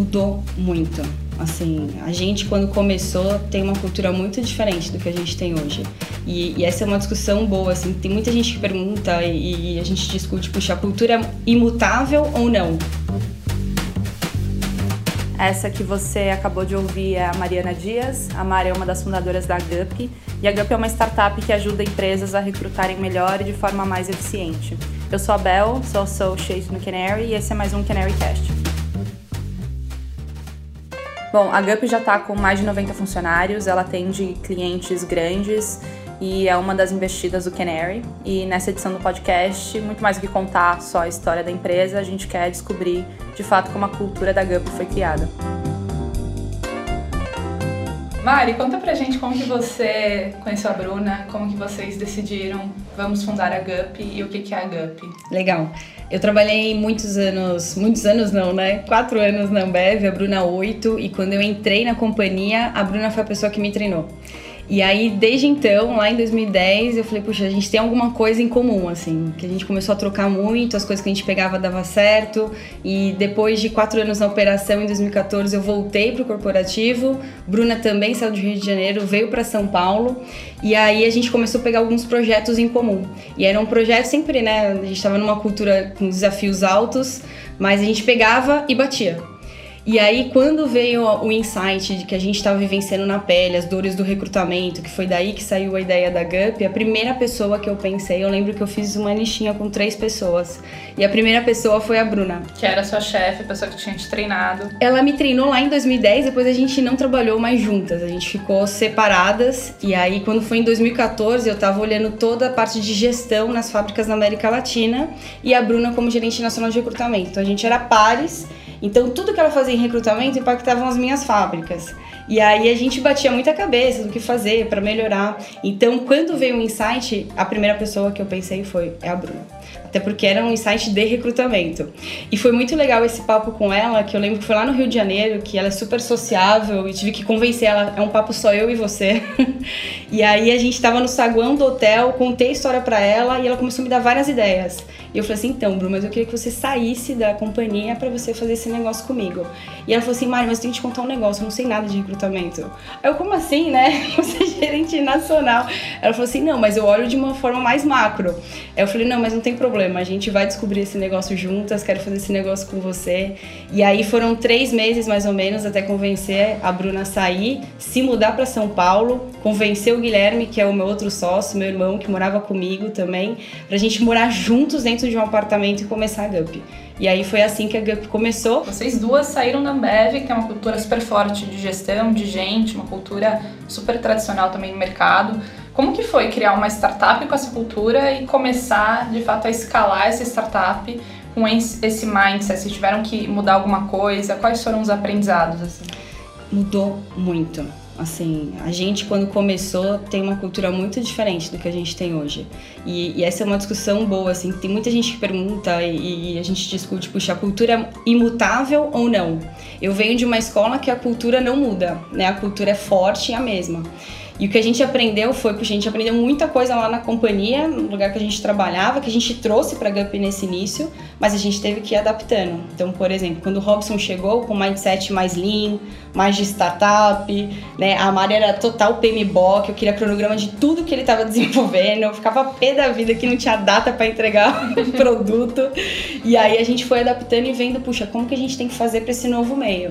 Mudou muito. Assim, a gente quando começou tem uma cultura muito diferente do que a gente tem hoje. E, e essa é uma discussão boa, assim, tem muita gente que pergunta e, e a gente discute, puxa, a cultura é imutável ou não? Essa que você acabou de ouvir é a Mariana Dias. A Mari é uma das fundadoras da GUP. E a GUP é uma startup que ajuda empresas a recrutarem melhor e de forma mais eficiente. Eu sou a Bel, sou associate no Canary e esse é mais um Canary Cast. Bom, a GUP já está com mais de 90 funcionários, ela atende clientes grandes e é uma das investidas do Canary. E nessa edição do podcast, muito mais do que contar só a história da empresa, a gente quer descobrir de fato como a cultura da GUP foi criada. Mari, conta pra gente como que você conheceu a Bruna, como que vocês decidiram vamos fundar a GUP e o que que é a GUP. Legal. Eu trabalhei muitos anos, muitos anos não, né? Quatro anos na Ambev, a Bruna oito, e quando eu entrei na companhia, a Bruna foi a pessoa que me treinou. E aí, desde então, lá em 2010, eu falei, puxa, a gente tem alguma coisa em comum, assim, que a gente começou a trocar muito, as coisas que a gente pegava dava certo. E depois de quatro anos na operação, em 2014, eu voltei para o corporativo. Bruna também saiu do Rio de Janeiro, veio para São Paulo. E aí a gente começou a pegar alguns projetos em comum. E era um projeto sempre, né? A gente estava numa cultura com desafios altos, mas a gente pegava e batia. E aí, quando veio o insight de que a gente estava vivenciando na pele as dores do recrutamento, que foi daí que saiu a ideia da GUP, a primeira pessoa que eu pensei, eu lembro que eu fiz uma listinha com três pessoas. E a primeira pessoa foi a Bruna. Que era sua chefe, a pessoa que tinha te treinado. Ela me treinou lá em 2010, depois a gente não trabalhou mais juntas, a gente ficou separadas. E aí, quando foi em 2014, eu estava olhando toda a parte de gestão nas fábricas da América Latina e a Bruna como gerente nacional de recrutamento. Então a gente era pares então tudo que ela fazia em recrutamento impactava as minhas fábricas. E aí a gente batia muita cabeça do que fazer para melhorar. Então quando veio o insight, a primeira pessoa que eu pensei foi é a Bruna. Até porque era um insight de recrutamento. E foi muito legal esse papo com ela, que eu lembro que foi lá no Rio de Janeiro, que ela é super sociável e tive que convencer ela, é um papo só eu e você. e aí a gente estava no saguão do hotel, contei a história para ela e ela começou a me dar várias ideias. E eu falei assim, então, Bruno, mas eu queria que você saísse da companhia para você fazer esse negócio comigo. E ela falou assim, Mari, mas eu tenho que te contar um negócio, eu não sei nada de recrutamento. Aí eu, como assim, né? Você é gerente nacional. Ela falou assim, não, mas eu olho de uma forma mais macro. Aí eu falei, não, mas não tem problema, a gente vai descobrir esse negócio juntas, quero fazer esse negócio com você. E aí foram três meses, mais ou menos, até convencer a Bruna a sair, se mudar para São Paulo, convencer o Guilherme, que é o meu outro sócio, meu irmão, que morava comigo também, pra gente morar juntos dentro dentro de um apartamento e começar a GUP. E aí foi assim que a GUP começou. Vocês duas saíram da Ambev, que é uma cultura super forte de gestão, de gente, uma cultura super tradicional também no mercado. Como que foi criar uma startup com essa cultura e começar, de fato, a escalar essa startup com esse mindset? Se tiveram que mudar alguma coisa, quais foram os aprendizados? Assim? Mudou muito Assim, a gente quando começou tem uma cultura muito diferente do que a gente tem hoje. E, e essa é uma discussão boa, assim, tem muita gente que pergunta e, e, a gente discute, puxa, a cultura é imutável ou não? Eu venho de uma escola que a cultura não muda, né? A cultura é forte e a mesma. E o que a gente aprendeu foi que a gente aprendeu muita coisa lá na companhia, no lugar que a gente trabalhava, que a gente trouxe para a GUP nesse início, mas a gente teve que ir adaptando. Então, por exemplo, quando o Robson chegou com um mindset mais lean, mais de startup, né? A Mari era total PMBOK, eu queria cronograma de tudo que ele estava desenvolvendo, eu ficava pé da vida que não tinha data para entregar o produto. E aí a gente foi adaptando e vendo, puxa, como que a gente tem que fazer para esse novo meio?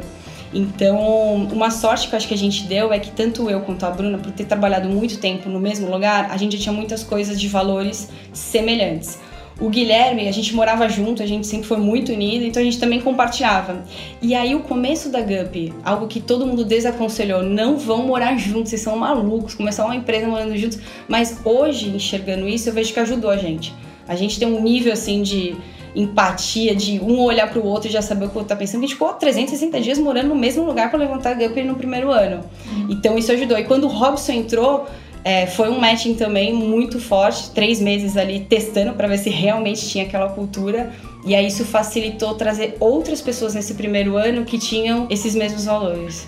Então, uma sorte que eu acho que a gente deu é que tanto eu quanto a Bruna, por ter trabalhado muito tempo no mesmo lugar, a gente já tinha muitas coisas de valores semelhantes. O Guilherme, a gente morava junto, a gente sempre foi muito unido, então a gente também compartilhava. E aí o começo da GUP, algo que todo mundo desaconselhou, não vão morar juntos, vocês são malucos, começar uma empresa morando juntos. Mas hoje, enxergando isso, eu vejo que ajudou a gente. A gente tem um nível assim de empatia, de um olhar para o outro e já saber o que o outro tá pensando. A gente ficou 360 dias morando no mesmo lugar para levantar a Gupper no primeiro ano. Uhum. Então isso ajudou. E quando o Robson entrou, é, foi um matching também muito forte, três meses ali testando para ver se realmente tinha aquela cultura. E aí isso facilitou trazer outras pessoas nesse primeiro ano que tinham esses mesmos valores.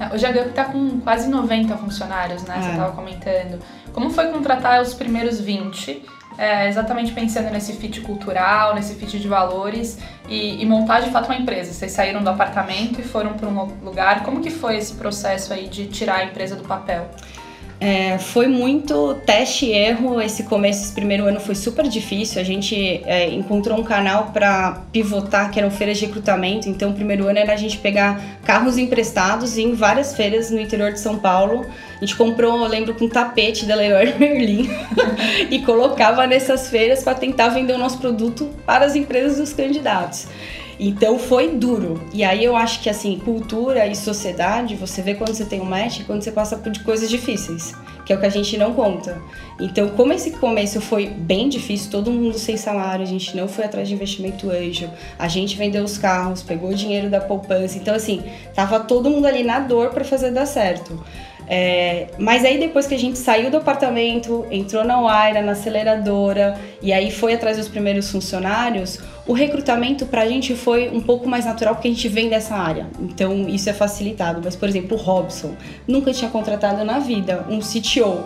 É, hoje a Gup está com quase 90 funcionários, né? É. Você estava comentando. Como foi contratar os primeiros 20? É, exatamente pensando nesse fit cultural, nesse fit de valores e, e, montar de fato uma empresa. Vocês saíram do apartamento e foram para um lugar. Como que foi esse processo aí de tirar a empresa do papel? É, foi muito teste e erro. Esse começo, esse primeiro ano foi super difícil. A gente é, encontrou um canal para pivotar, que eram feiras de recrutamento. Então, o primeiro ano era a gente pegar carros emprestados em várias feiras no interior de São Paulo. A gente comprou, eu lembro, com um tapete da Leroy Merlin e colocava nessas feiras para tentar vender o nosso produto para as empresas dos candidatos. Então foi duro. E aí eu acho que assim, cultura e sociedade, você vê quando você tem um match, quando você passa por coisas difíceis, que é o que a gente não conta. Então, como esse começo foi bem difícil, todo mundo sem salário, a gente não foi atrás de investimento anjo, a gente vendeu os carros, pegou o dinheiro da poupança. Então, assim, tava todo mundo ali na dor para fazer dar certo. É, mas aí depois que a gente saiu do apartamento, entrou na Waira, na aceleradora, e aí foi atrás dos primeiros funcionários, o recrutamento pra gente foi um pouco mais natural porque a gente vem dessa área. Então isso é facilitado. Mas, por exemplo, o Robson nunca tinha contratado na vida um CTO.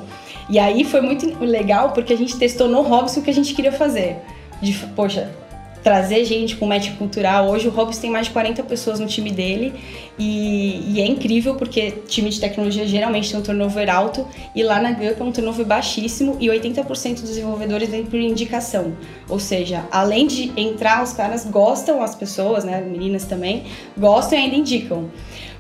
E aí foi muito legal porque a gente testou no Robson o que a gente queria fazer. De, poxa, trazer gente com match cultural. Hoje o Hobbs tem mais de 40 pessoas no time dele e, e, é incrível porque time de tecnologia geralmente tem um turnover alto e lá na Gup é um turnover baixíssimo e 80% dos desenvolvedores vêm por indicação. Ou seja, além de entrar, os caras gostam, as pessoas, né, meninas também, gostam e ainda indicam.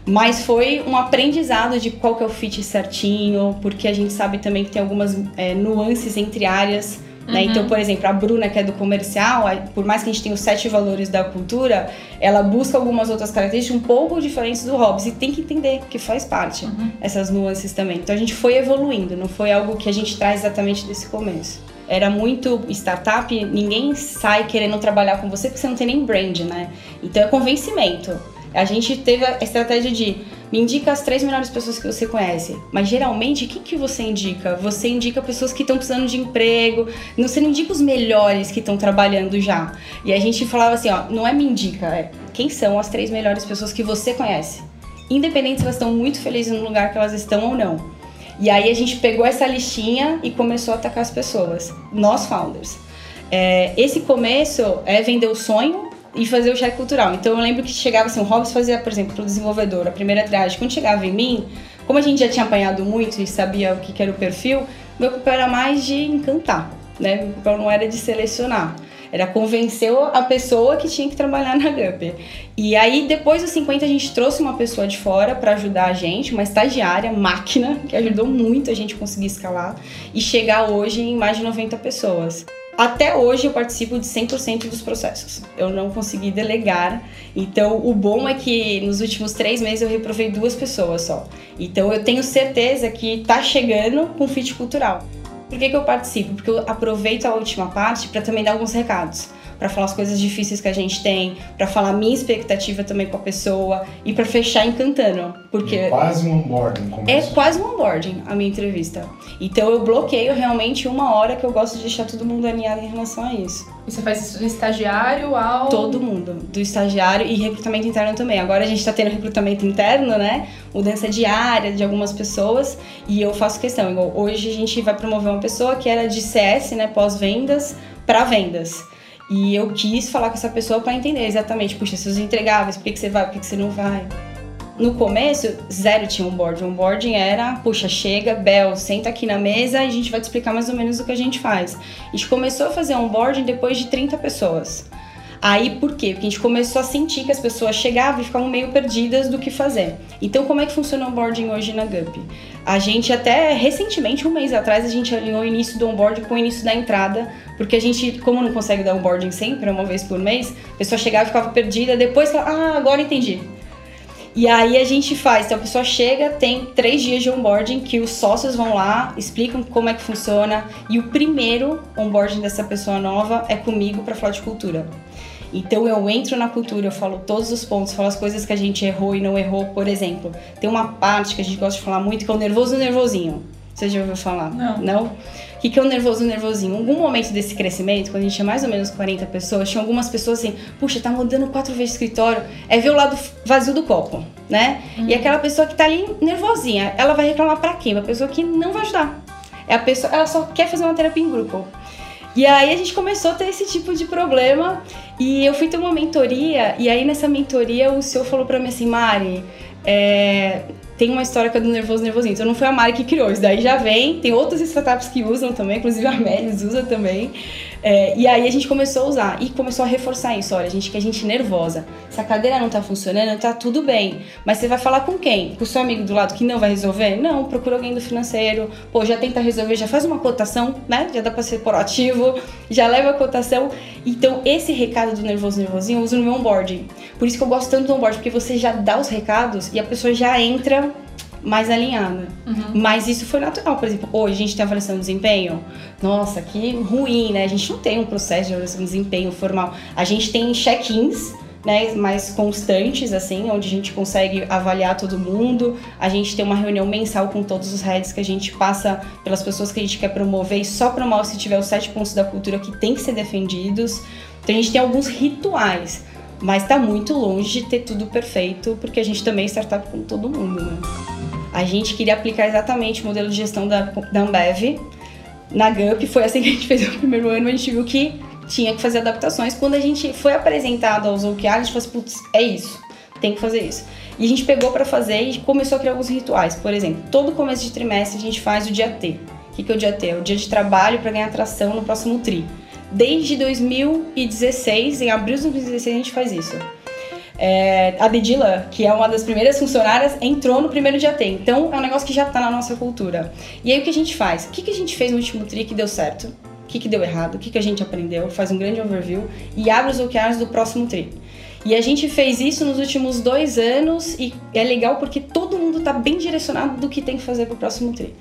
Mas foi um aprendizado de qual que é o fit certinho, porque a gente sabe também que tem algumas é, nuances entre áreas né? Então, uhum. por exemplo, a Bruna, que é do comercial, por mais que a gente tenha os sete valores da cultura, ela busca algumas outras características um pouco diferentes do Hobbes e tem que entender que faz parte uhum. essas nuances também. Então a gente foi evoluindo, não foi algo que a gente traz exatamente desse começo. Era muito startup, ninguém sai querendo trabalhar com você porque você não tem nem brand, né? Então é convencimento. A gente teve a estratégia de me indica as três melhores pessoas que você conhece. Mas geralmente, o que, você indica? Você indica pessoas que estão precisando de emprego. Você não indica os melhores que estão trabalhando já. E a gente falava assim, ó, não é me indica, é quem são as três melhores pessoas que você conhece. Independente se elas estão muito felizes no lugar que elas estão ou não. E aí a gente pegou essa listinha e começou a atacar as pessoas. Nós, founders. É, esse começo é vender o sonho e fazer o cheque cultural. Então eu lembro que chegava assim, o Hobbes fazia, por exemplo, para o desenvolvedor, a primeira triagem. Quando chegava em mim, como a gente já tinha apanhado muito e sabia o que, que era o perfil, meu papel era mais de encantar, né? Meu papel não era de selecionar. Era convencer a pessoa que tinha que trabalhar na Gup. E aí, depois dos 50, a gente trouxe uma pessoa de fora para ajudar a gente, uma estagiária, máquina, que ajudou muito a gente conseguir escalar e chegar hoje em mais de 90 pessoas. Até hoje eu participo de 100% dos processos. Eu não consegui delegar. Então, o bom é que nos últimos três meses eu reprovei duas pessoas só. Então, eu tenho certeza que tá chegando com fit cultural. Por que, que eu participo? Porque eu aproveito a última parte para também dar alguns recados para falar as coisas difíceis que a gente tem, para falar minha expectativa também com a pessoa e para fechar encantando, porque é quase um onboarding. É quase um onboarding a minha entrevista. Então eu bloqueio realmente uma hora que eu gosto de deixar todo mundo alinhado em relação a isso. E você faz isso do estagiário ao todo mundo, do estagiário e recrutamento interno também. Agora a gente está tendo recrutamento interno, né? Mudança diária de algumas pessoas e eu faço questão. Igual hoje a gente vai promover uma pessoa que era de CS, né, pós-vendas para vendas. E eu quis falar com essa pessoa para entender exatamente, puxa, seus entregáveis, por que, que você vai, por que, que você não vai. No começo, zero tinha onboarding. Onboarding era, puxa, chega, Bel, senta aqui na mesa e a gente vai te explicar mais ou menos o que a gente faz. A gente começou a fazer onboarding depois de 30 pessoas. Aí por quê? Porque a gente começou a sentir que as pessoas chegavam e ficavam meio perdidas do que fazer. Então, como é que funciona o onboarding hoje na GUP? A gente até recentemente, um mês atrás, a gente alinhou o início do onboarding com o início da entrada, porque a gente, como não consegue dar onboarding sempre, uma vez por mês, a pessoa chegava e ficava perdida, depois ah, agora entendi. E aí a gente faz, então a pessoa chega, tem três dias de onboarding que os sócios vão lá, explicam como é que funciona, e o primeiro onboarding dessa pessoa nova é comigo para falar de cultura. Então eu entro na cultura, eu falo todos os pontos, falo as coisas que a gente errou e não errou. Por exemplo, tem uma parte que a gente gosta de falar muito que é o nervoso e o nervosinho. Você já ouviu falar? Não. Não? O que, que é o nervoso e o nervosinho? Em algum momento desse crescimento, quando a gente tinha mais ou menos 40 pessoas, tinha algumas pessoas assim, puxa, tá mudando quatro vezes de escritório, é ver o lado vazio do copo, né? Uhum. E aquela pessoa que tá ali nervosinha, ela vai reclamar para quem? Uma pessoa que não vai ajudar. É a pessoa, ela só quer fazer uma terapia em grupo. E aí a gente começou a ter esse tipo de problema. E eu fui ter uma mentoria e aí nessa mentoria o senhor falou para mim assim, Mari, é, tem uma história que é do nervoso nervosinho. Então não foi a Mari que criou, isso daí já vem. Tem outras startups que usam também, inclusive a Melis usa também. É, e aí a gente começou a usar e começou a reforçar isso. Olha, a gente que a gente nervosa. Se a cadeira não tá funcionando, tá tudo bem. Mas você vai falar com quem? Com o seu amigo do lado que não vai resolver? Não, procura alguém do financeiro. Pô, já tenta resolver, já faz uma cotação, né? Já dá pra ser proativo, já leva a cotação. Então, esse recado do nervoso nervosinho eu uso no meu onboarding. Por isso que eu gosto tanto do onboarding, porque você já dá os recados e a pessoa já entra mais alinhada. Uhum. Mas isso foi natural. Por exemplo, hoje a gente tem avaliação de desempenho. Nossa, que ruim, né? A gente não tem um processo de avaliação de desempenho formal. A gente tem check-ins. Né, mais constantes, assim, onde a gente consegue avaliar todo mundo. A gente tem uma reunião mensal com todos os heads que a gente passa pelas pessoas que a gente quer promover e só promove se tiver os sete pontos da cultura que tem que ser defendidos. Então a gente tem alguns rituais, mas está muito longe de ter tudo perfeito, porque a gente também é startup com todo mundo, né? A gente queria aplicar exatamente o modelo de gestão da, da Ambev na GUP. Foi assim que a gente fez o primeiro ano, a gente viu que tinha que fazer adaptações. Quando a gente foi apresentado aos OKRs, a gente falou assim, putz, é isso, tem que fazer isso. E a gente pegou para fazer e começou a criar alguns rituais. Por exemplo, todo começo de trimestre a gente faz o dia T. O que é o dia T? É o dia de trabalho para ganhar atração no próximo TRI. Desde 2016, em abril de 2016, a gente faz isso. É, a Dedila, que é uma das primeiras funcionárias, entrou no primeiro dia T. Então é um negócio que já está na nossa cultura. E aí o que a gente faz? O que, que a gente fez no último tri que deu certo? O que, que deu errado? O que, que a gente aprendeu? Faz um grande overview e abre os OKRs do próximo tri. E a gente fez isso nos últimos dois anos e é legal porque todo mundo está bem direcionado do que tem que fazer para o próximo tri.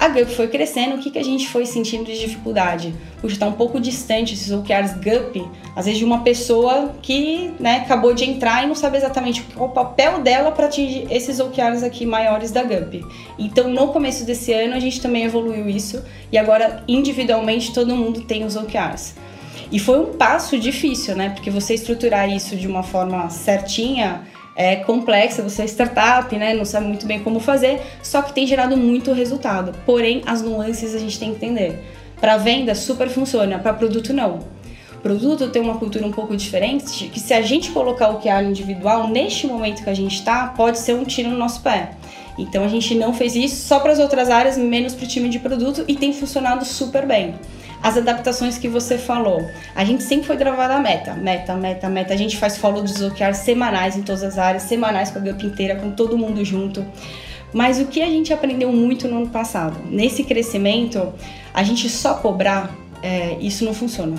A GUP foi crescendo, o que, que a gente foi sentindo de dificuldade? Puxa, está um pouco distante esses OKRs GUP, às vezes de uma pessoa que né, acabou de entrar e não sabe exatamente qual o papel dela para atingir esses OKRs aqui maiores da GUP. Então, no começo desse ano, a gente também evoluiu isso e agora, individualmente, todo mundo tem os OKRs. E foi um passo difícil, né? Porque você estruturar isso de uma forma certinha é complexa, você é startup, né? Não sabe muito bem como fazer, só que tem gerado muito resultado. Porém, as nuances a gente tem que entender. Para venda, super funciona, para produto, não. Produto tem uma cultura um pouco diferente, que se a gente colocar o que é individual, neste momento que a gente está, pode ser um tiro no nosso pé. Então a gente não fez isso só para as outras áreas, menos para o time de produto e tem funcionado super bem as adaptações que você falou. A gente sempre foi gravada a meta, meta, meta, meta. A gente faz follow OKRs semanais em todas as áreas, semanais com a GUP inteira, com todo mundo junto. Mas o que a gente aprendeu muito no ano passado? Nesse crescimento, a gente só cobrar, é, isso não funciona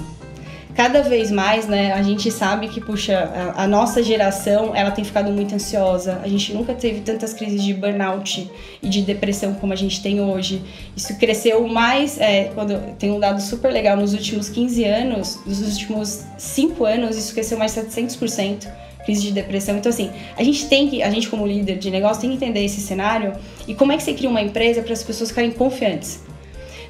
cada vez mais, né, a gente sabe que, puxa, a, a, nossa geração, ela tem ficado muito ansiosa. A gente nunca teve tantas crises de burnout e de depressão como a gente tem hoje. Isso cresceu mais, é, quando tem um dado super legal, nos últimos 15 anos, nos últimos 5 anos, isso cresceu mais 700% crise de depressão. Então, assim, a gente tem que, a gente como líder de negócio, tem que entender esse cenário e como é que você cria uma empresa para as pessoas ficarem confiantes.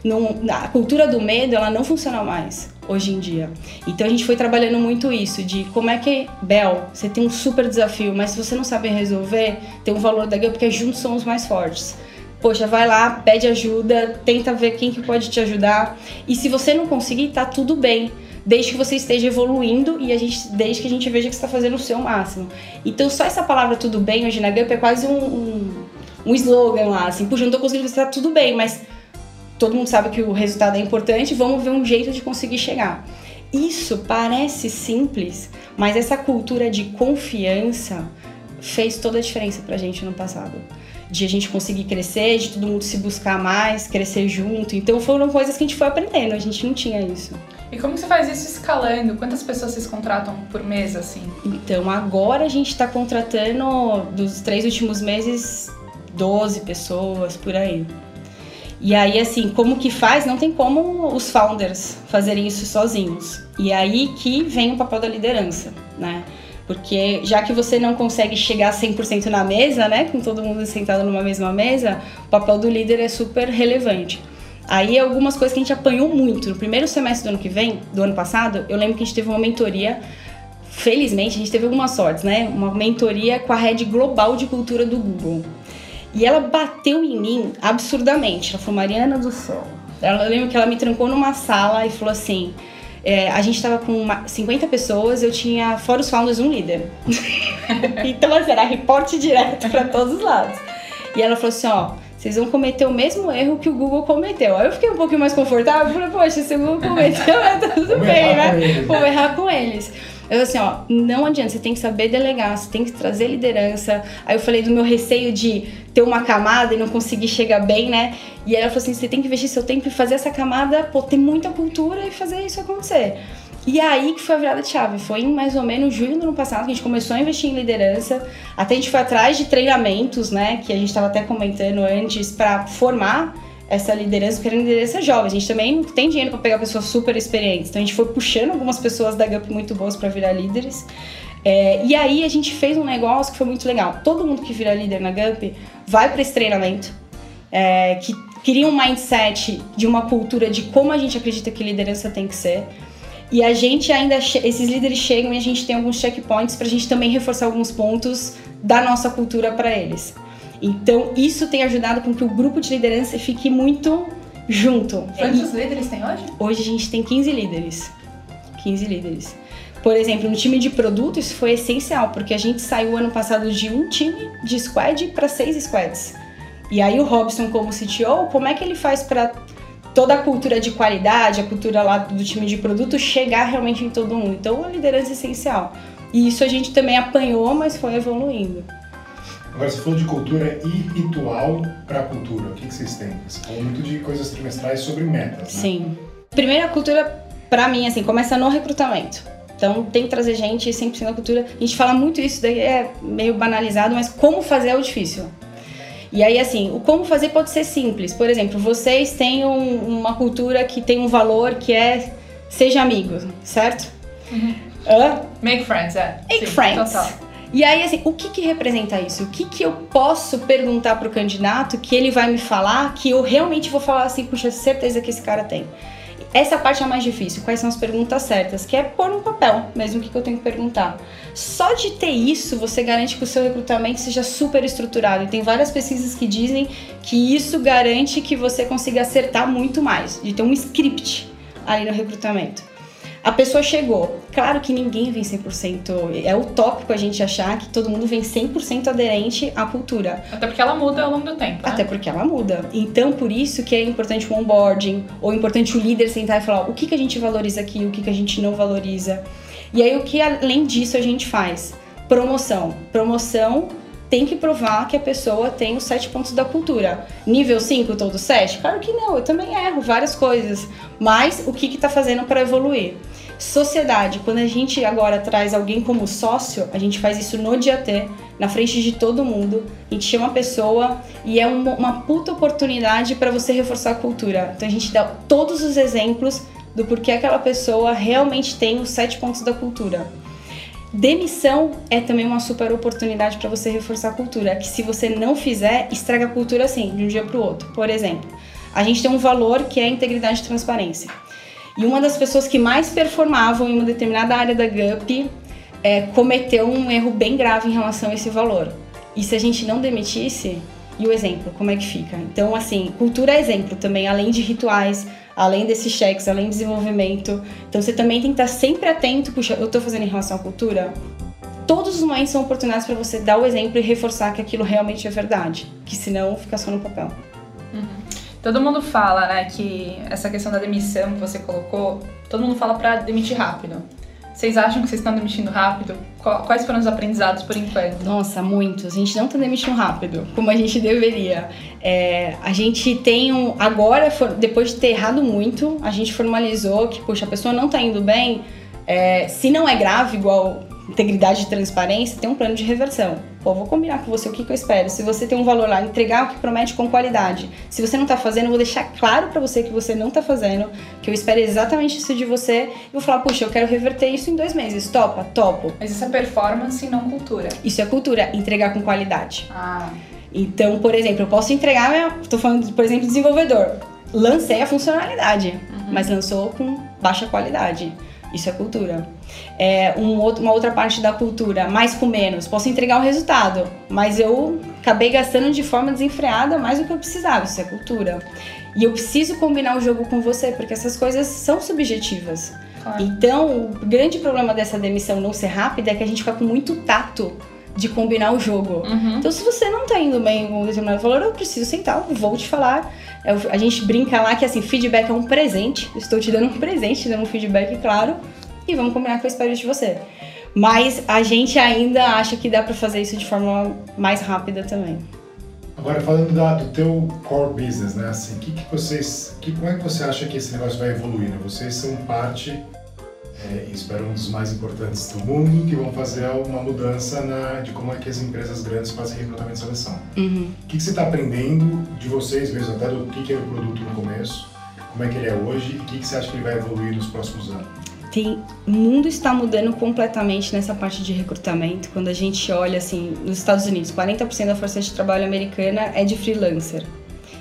Não, a cultura do medo, ela não funciona mais hoje em dia. Então a gente foi trabalhando muito isso, de como é que, Bel, você tem um super desafio, mas se você não sabe resolver, tem um valor da guia, porque juntos somos mais fortes. Poxa, vai lá, pede ajuda, tenta ver quem que pode te ajudar. E se você não conseguir, tá tudo bem desde que você esteja evoluindo e a gente, desde que a gente veja que está fazendo o seu máximo. Então, só essa palavra tudo bem hoje na Gup é quase um, um, um slogan lá, assim, puxa, não tô conseguindo, você tá tudo bem, mas todo mundo sabe que o resultado é importante, vamos ver um jeito de conseguir chegar. Isso parece simples, mas essa cultura de confiança fez toda a diferença pra gente no passado. De a gente conseguir crescer, de todo mundo se buscar mais, crescer junto. Então foram coisas que a gente foi aprendendo, a gente não tinha isso. E como você faz isso escalando? Quantas pessoas vocês contratam por mês, assim? Então, agora a gente está contratando, dos três últimos meses, 12 pessoas, por aí. E aí, assim, como que faz? Não tem como os founders fazerem isso sozinhos. E aí que vem o papel da liderança, né? Porque já que você não consegue chegar 100% na mesa, né, com todo mundo sentado numa mesma mesa, o papel do líder é super relevante. Aí algumas coisas que a gente apanhou muito. No primeiro semestre do ano que vem, do ano passado, eu lembro que a gente teve uma mentoria felizmente, a gente teve algumas sortes, né? Uma mentoria com a rede global de cultura do Google. E ela bateu em mim absurdamente. Ela falou, Mariana do céu, Ela, eu lembro que ela me trancou numa sala e falou assim: é, a gente tava com uma, 50 pessoas, eu tinha, fora os founders, um líder. então, assim, era reporte direto para todos os lados. E ela falou assim: ó, vocês vão cometer o mesmo erro que o Google cometeu. Aí eu fiquei um pouquinho mais confortável, falei, poxa, se o Google cometeu, tá tudo bem, né? Vou errar com eles. Eu assim, ó, não adianta, você tem que saber delegar, você tem que trazer liderança. Aí eu falei do meu receio de ter uma camada e não conseguir chegar bem, né? E ela falou assim, você tem que investir seu tempo e fazer essa camada, pô, ter muita cultura e fazer isso acontecer. E aí que foi a virada de chave. Foi em mais ou menos junho do ano passado que a gente começou a investir em liderança. Até a gente foi atrás de treinamentos, né? Que a gente estava até comentando antes, para formar essa liderança, porque era liderança jovem. A gente também não tem dinheiro para pegar pessoas super experientes. Então a gente foi puxando algumas pessoas da GUP muito boas para virar líderes. É, e aí a gente fez um negócio que foi muito legal. Todo mundo que vira líder na GUP vai para esse treinamento, é, que cria um mindset de uma cultura de como a gente acredita que liderança tem que ser. E a gente ainda, esses líderes chegam e a gente tem alguns checkpoints para a gente também reforçar alguns pontos da nossa cultura para eles. Então, isso tem ajudado com que o grupo de liderança fique muito junto. Quantos e, líderes tem hoje? Hoje a gente tem 15 líderes. 15 líderes. Por exemplo, no time de produto, isso foi essencial, porque a gente saiu ano passado de um time de squad para seis squads. E aí o Robson, como CTO, como é que ele faz para toda a cultura de qualidade, a cultura lá do time de produto chegar realmente em todo mundo? Então, a liderança é essencial. E isso a gente também apanhou, mas foi evoluindo. Agora, você falou de cultura e ritual para a cultura. O que, que vocês têm? Você falou muito de coisas trimestrais sobre metas, né? Sim. Primeiro, a cultura, para mim, assim, começa no recrutamento. Então, tem que trazer gente 100% da cultura. A gente fala muito isso, daí é meio banalizado, mas como fazer é o difícil. E aí, assim, o como fazer pode ser simples. Por exemplo, vocês têm um, uma cultura que tem um valor que é seja amigo, certo? Uhum. Uh? Make friends, é. Make Sim, friends. Total. E aí, assim, o que que representa isso? O que que eu posso perguntar pro candidato que ele vai me falar que eu realmente vou falar assim, puxa, certeza que esse cara tem? Essa parte é a mais difícil. Quais são as perguntas certas? Que é pôr no papel mesmo o que, que eu tenho que perguntar. Só de ter isso, você garante que o seu recrutamento seja super estruturado. E tem várias pesquisas que dizem que isso garante que você consiga acertar muito mais, de ter um script ali no recrutamento. A pessoa chegou. Claro que ninguém vem 100%. É utópico a gente achar que todo mundo vem 100% aderente à cultura. Até porque ela muda ao longo do tempo. Né? Até porque ela muda. Então, por isso que é importante o onboarding, ou é importante o líder sentar e falar o que, que a gente valoriza aqui, o que, que a gente não valoriza. E aí, o que além disso a gente faz? Promoção. Promoção tem que provar que a pessoa tem os sete pontos da cultura. Nível 5, todo 7? Claro que não, eu também erro várias coisas. Mas o que está fazendo para evoluir? Sociedade, quando a gente agora traz alguém como sócio, a gente faz isso no dia T, na frente de todo mundo. A gente chama a pessoa e é uma, uma puta oportunidade para você reforçar a cultura. Então a gente dá todos os exemplos do porquê aquela pessoa realmente tem os sete pontos da cultura. Demissão é também uma super oportunidade para você reforçar a cultura, que se você não fizer, estraga a cultura assim, de um dia para o outro. Por exemplo, a gente tem um valor que é integridade e transparência. E uma das pessoas que mais performavam em uma determinada área da GUP é, cometeu um erro bem grave em relação a esse valor. E se a gente não demitisse, e o exemplo, como é que fica? Então, assim, cultura é exemplo também, além de rituais, além desses cheques, além de desenvolvimento. Então, você também tem que estar sempre atento, puxa, eu estou fazendo em relação à cultura? Todos os momentos são oportunidades para você dar o exemplo e reforçar que aquilo realmente é verdade, que senão fica só no papel. Uhum. Todo mundo fala, né, que essa questão da demissão que você colocou, todo mundo fala para demitir rápido. Vocês acham que vocês estão demitindo rápido? Quais foram os aprendizados por enquanto? Nossa, muitos. A gente não está demitindo rápido, como a gente deveria. É, a gente tem um. Agora, depois de ter errado muito, a gente formalizou que, puxa, a pessoa não está indo bem. É, se não é grave, igual integridade e transparência, tem um plano de reversão. Pô, vou combinar com você o que, que eu espero. Se você tem um valor lá, entregar o que promete com qualidade. Se você não tá fazendo, eu vou deixar claro para você que você não tá fazendo, que eu espero exatamente isso de você. E vou falar, puxa, eu quero reverter isso em dois meses. Topa? Topo. Mas isso é performance e não cultura. Isso é cultura, entregar com qualidade. Ah. Então, por exemplo, eu posso entregar, minha, tô falando, por exemplo, desenvolvedor. Lancei a funcionalidade, uhum. mas lançou com baixa qualidade. Isso é cultura. É, um outro, uma outra parte da cultura, mais com menos. Posso entregar o resultado, mas eu acabei gastando de forma desenfreada mais do que eu precisava. Isso é cultura. E eu preciso combinar o jogo com você, porque essas coisas são subjetivas. Claro. Então, o grande problema dessa demissão não ser rápida é que a gente fica com muito tato de combinar o jogo. Uhum. Então, se você não tá indo bem com um determinado valor, eu preciso sentar, vou te falar. Eu, a gente brinca lá que assim, feedback é um presente. Eu estou te dando um presente, te dando um feedback, claro, e vamos combinar com a espera de você. Mas a gente ainda acha que dá para fazer isso de forma mais rápida também. Agora falando da, do teu core business, né? Assim, que que vocês, que, como é que você acha que esse negócio vai evoluir? Né? Vocês são parte é, espero um dos mais importantes do mundo, que vão fazer uma mudança na, de como é que as empresas grandes fazem recrutamento e seleção. Uhum. O que, que você está aprendendo de vocês mesmo, até do que, que era o produto no começo, como é que ele é hoje e o que, que você acha que ele vai evoluir nos próximos anos? Tem, o mundo está mudando completamente nessa parte de recrutamento. Quando a gente olha assim, nos Estados Unidos, 40% da força de trabalho americana é de freelancer.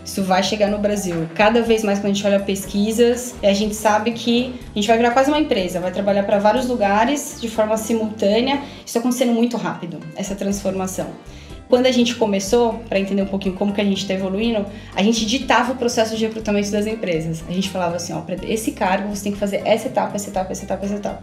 Isso vai chegar no Brasil. Cada vez mais, quando a gente olha pesquisas, a gente sabe que a gente vai virar quase uma empresa, vai trabalhar para vários lugares de forma simultânea. Isso está acontecendo muito rápido, essa transformação. Quando a gente começou, para entender um pouquinho como que a gente está evoluindo, a gente ditava o processo de recrutamento das empresas. A gente falava assim, ó, para esse cargo você tem que fazer essa etapa, essa etapa, essa etapa, essa etapa.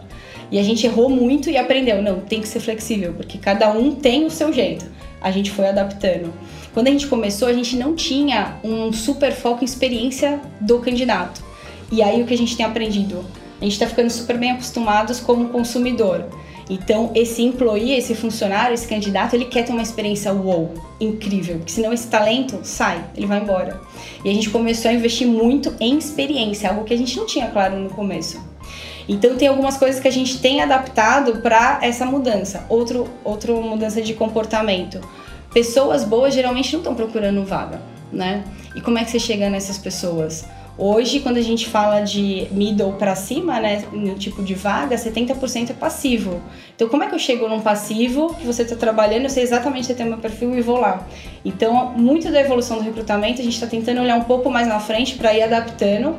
E a gente errou muito e aprendeu, não, tem que ser flexível, porque cada um tem o seu jeito. A gente foi adaptando. Quando a gente começou, a gente não tinha um super foco em experiência do candidato. E aí o que a gente tem aprendido? A gente está ficando super bem acostumados como consumidor. Então, esse employee, esse funcionário, esse candidato, ele quer ter uma experiência wow, incrível, porque senão esse talento sai, ele vai embora. E a gente começou a investir muito em experiência, algo que a gente não tinha claro no começo. Então tem algumas coisas que a gente tem adaptado para essa mudança. Outro, outra mudança de comportamento pessoas boas geralmente não estão procurando vaga, né? E como é que você chega nessas pessoas? Hoje, quando a gente fala de middle para cima, né, no tipo de vaga, 70% é passivo. Então, como é que eu chego num passivo que você está trabalhando, eu sei exatamente você tem meu perfil e vou lá. Então, muito da evolução do recrutamento, a gente está tentando olhar um pouco mais na frente para ir adaptando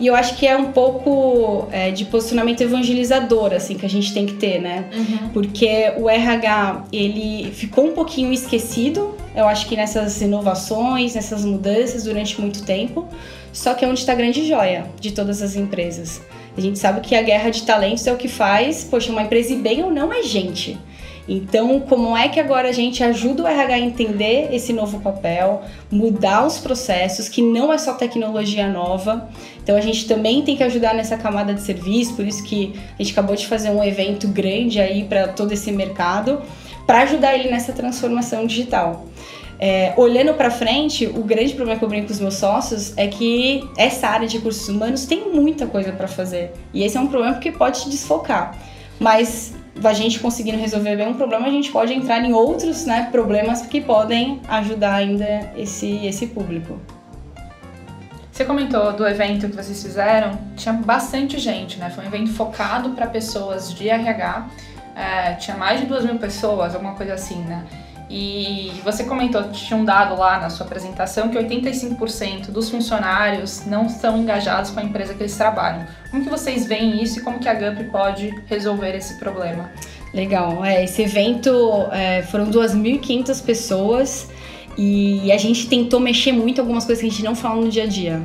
e eu acho que é um pouco é, de posicionamento evangelizador, assim, que a gente tem que ter, né? Uhum. Porque o RH, ele ficou um pouquinho esquecido, eu acho que nessas inovações, nessas mudanças durante muito tempo. Só que é onde está a grande joia de todas as empresas. A gente sabe que a guerra de talentos é o que faz, poxa, uma empresa ir bem ou não é gente. Então, como é que agora a gente ajuda o RH a entender esse novo papel, mudar os processos, que não é só tecnologia nova. Então, a gente também tem que ajudar nessa camada de serviço, por isso que a gente acabou de fazer um evento grande aí para todo esse mercado, para ajudar ele nessa transformação digital. É, olhando para frente, o grande problema que eu brinco com os meus sócios é que essa área de recursos humanos tem muita coisa para fazer. E esse é um problema porque pode te desfocar. Mas a gente conseguindo resolver bem um problema, a gente pode entrar em outros né, problemas que podem ajudar ainda esse, esse público. Você comentou do evento que vocês fizeram, tinha bastante gente, né? Foi um evento focado para pessoas de RH, é, tinha mais de duas mil pessoas, alguma coisa assim, né? E você comentou, tinha um dado lá na sua apresentação que 85% dos funcionários não estão engajados com a empresa que eles trabalham. Como que vocês veem isso e como que a GUP pode resolver esse problema? Legal, é, esse evento é, foram 2.500 pessoas e a gente tentou mexer muito algumas coisas que a gente não fala no dia a dia.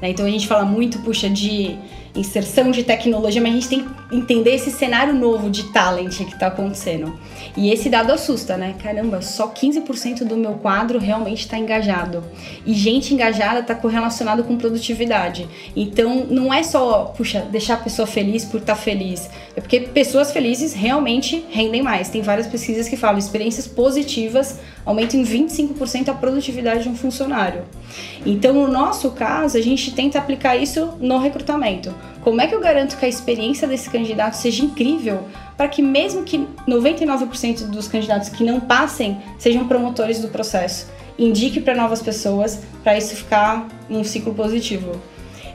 Né? Então a gente fala muito, puxa, de inserção de tecnologia, mas a gente tem que entender esse cenário novo de talent que está acontecendo. E esse dado assusta, né? Caramba, só 15% do meu quadro realmente está engajado. E gente engajada está correlacionado com produtividade. Então, não é só, puxa, deixar a pessoa feliz por estar tá feliz. É porque pessoas felizes realmente rendem mais. Tem várias pesquisas que falam experiências positivas aumentam em 25% a produtividade de um funcionário. Então, no nosso caso, a gente tenta aplicar isso no recrutamento. Como é que eu garanto que a experiência desse candidato seja incrível para que mesmo que 99% dos candidatos que não passem sejam promotores do processo, indique para novas pessoas para isso ficar um ciclo positivo.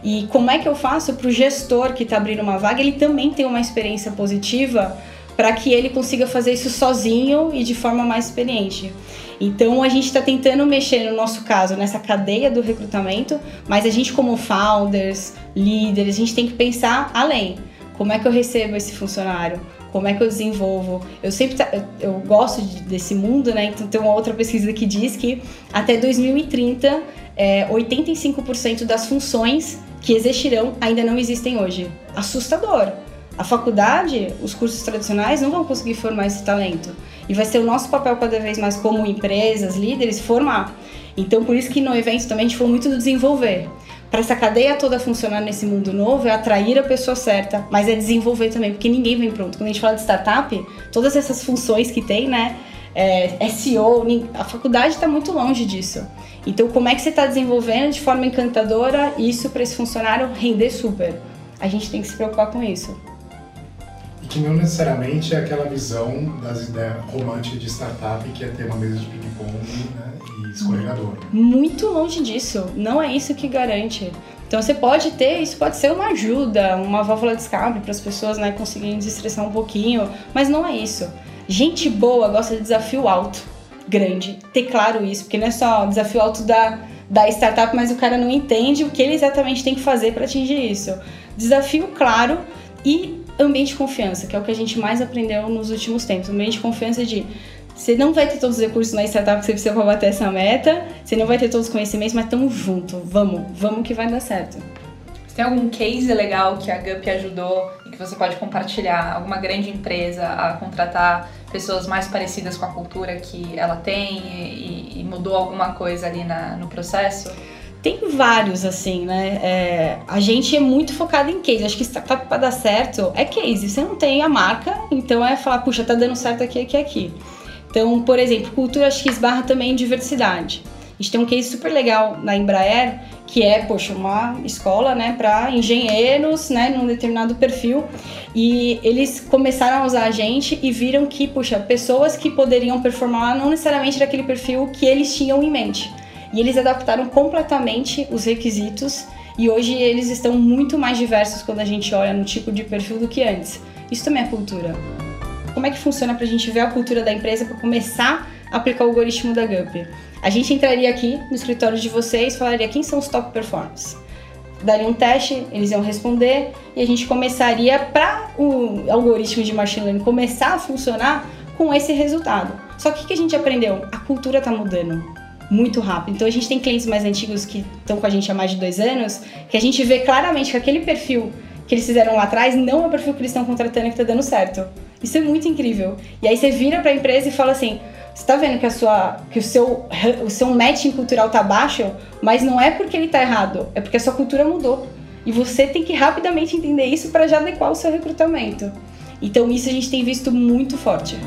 E como é que eu faço para o gestor que está abrindo uma vaga ele também ter uma experiência positiva para que ele consiga fazer isso sozinho e de forma mais experiente. Então a gente está tentando mexer no nosso caso nessa cadeia do recrutamento, mas a gente como founders, líderes, a gente tem que pensar além. Como é que eu recebo esse funcionário? Como é que eu desenvolvo? Eu sempre eu, eu gosto de, desse mundo, né? Então tem uma outra pesquisa que diz que até 2030, é, 85% das funções que existirão ainda não existem hoje. Assustador. A faculdade, os cursos tradicionais não vão conseguir formar esse talento. E vai ser o nosso papel cada vez mais como empresas, líderes, formar. Então, por isso que no evento também a gente falou muito do desenvolver. Para essa cadeia toda funcionar nesse mundo novo, é atrair a pessoa certa, mas é desenvolver também, porque ninguém vem pronto. Quando a gente fala de startup, todas essas funções que tem, né? É, SEO, a faculdade está muito longe disso. Então, como é que você está desenvolvendo de forma encantadora isso para esse funcionário render super? A gente tem que se preocupar com isso. Que não necessariamente é aquela visão das ideias românticas de startup que é ter uma mesa de ping-pong né, e escorregador. Muito longe disso. Não é isso que garante. Então você pode ter, isso pode ser uma ajuda, uma válvula de escape para as pessoas né, conseguirem desestressar um pouquinho, mas não é isso. Gente boa gosta de desafio alto, grande. Ter claro isso, porque não é só desafio alto da, da startup, mas o cara não entende o que ele exatamente tem que fazer para atingir isso. Desafio claro e ambiente de confiança, que é o que a gente mais aprendeu nos últimos tempos. Ambiente de confiança de você não vai ter todos os recursos na startup que você precisa para bater essa meta, você não vai ter todos os conhecimentos, mas estamos junto, vamos, vamos que vai dar certo. Você tem algum case legal que a GUP ajudou e que você pode compartilhar? Alguma grande empresa a contratar pessoas mais parecidas com a cultura que ela tem e, e mudou alguma coisa ali na, no processo? Tem vários, assim, né? É, a gente é muito focado em case. Acho que startup para dar certo é case. Você não tem a marca, então é falar, puxa, tá dando certo aqui, aqui, aqui. Então, por exemplo, cultura acho que esbarra também diversidade. A gente tem um case super legal na Embraer, que é, poxa, uma escola, né, para engenheiros, né, num determinado perfil. E eles começaram a usar a gente e viram que, puxa, pessoas que poderiam performar não necessariamente era aquele perfil que eles tinham em mente. E eles adaptaram completamente os requisitos e hoje eles estão muito mais diversos quando a gente olha no tipo de perfil do que antes. Isso também é cultura. Como é que funciona para a gente ver a cultura da empresa para começar a aplicar o algoritmo da GUP? A gente entraria aqui no escritório de vocês falaria quem são os top performers. Daria um teste, eles iam responder e a gente começaria para o algoritmo de machine learning começar a funcionar com esse resultado. Só que o que a gente aprendeu? A cultura está mudando muito rápido. Então a gente tem clientes mais antigos que estão com a gente há mais de dois anos, que a gente vê claramente que aquele perfil que eles fizeram lá atrás não é o perfil que eles estão contratando que está dando certo. Isso é muito incrível. E aí você vira para a empresa e fala assim: você está vendo que, a sua, que o, seu, o seu matching cultural tá baixo, mas não é porque ele está errado, é porque a sua cultura mudou. E você tem que rapidamente entender isso para já adequar o seu recrutamento. Então isso a gente tem visto muito forte.